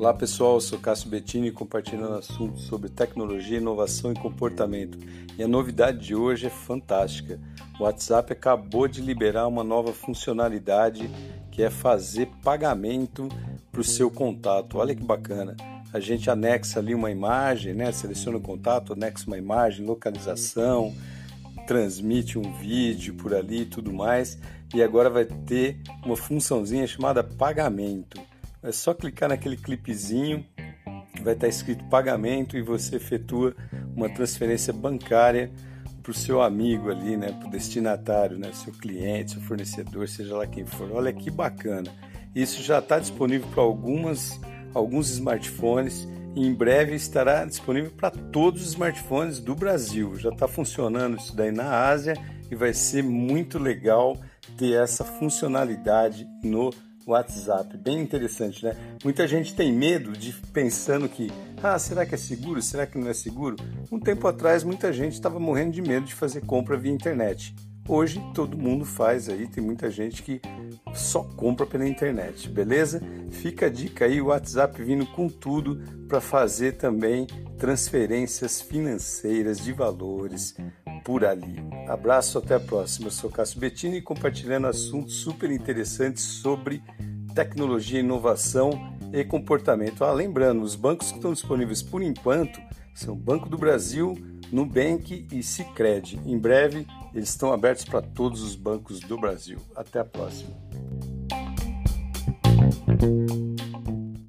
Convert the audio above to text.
Olá pessoal, eu sou Cássio Bettini compartilhando assuntos sobre tecnologia, inovação e comportamento. E a novidade de hoje é fantástica. O WhatsApp acabou de liberar uma nova funcionalidade que é fazer pagamento para o seu contato. Olha que bacana. A gente anexa ali uma imagem, né? seleciona o contato, anexa uma imagem, localização, transmite um vídeo por ali e tudo mais. E agora vai ter uma funçãozinha chamada pagamento. É só clicar naquele clipezinho, vai estar escrito pagamento e você efetua uma transferência bancária para o seu amigo ali, né, para o destinatário, né, seu cliente, seu fornecedor, seja lá quem for. Olha que bacana. Isso já está disponível para algumas, alguns smartphones e em breve estará disponível para todos os smartphones do Brasil. Já está funcionando isso daí na Ásia e vai ser muito legal ter essa funcionalidade no WhatsApp. Bem interessante, né? Muita gente tem medo de pensando que, ah, será que é seguro? Será que não é seguro? Um tempo atrás, muita gente estava morrendo de medo de fazer compra via internet. Hoje todo mundo faz aí, tem muita gente que só compra pela internet, beleza? Fica a dica aí, o WhatsApp vindo com tudo para fazer também transferências financeiras de valores por ali. Abraço, até a próxima. Eu sou Cássio Bettini compartilhando assuntos super interessantes sobre tecnologia, inovação e comportamento. Ah, lembrando, os bancos que estão disponíveis por enquanto são Banco do Brasil, Nubank e Sicredi. Em breve, eles estão abertos para todos os bancos do Brasil. Até a próxima.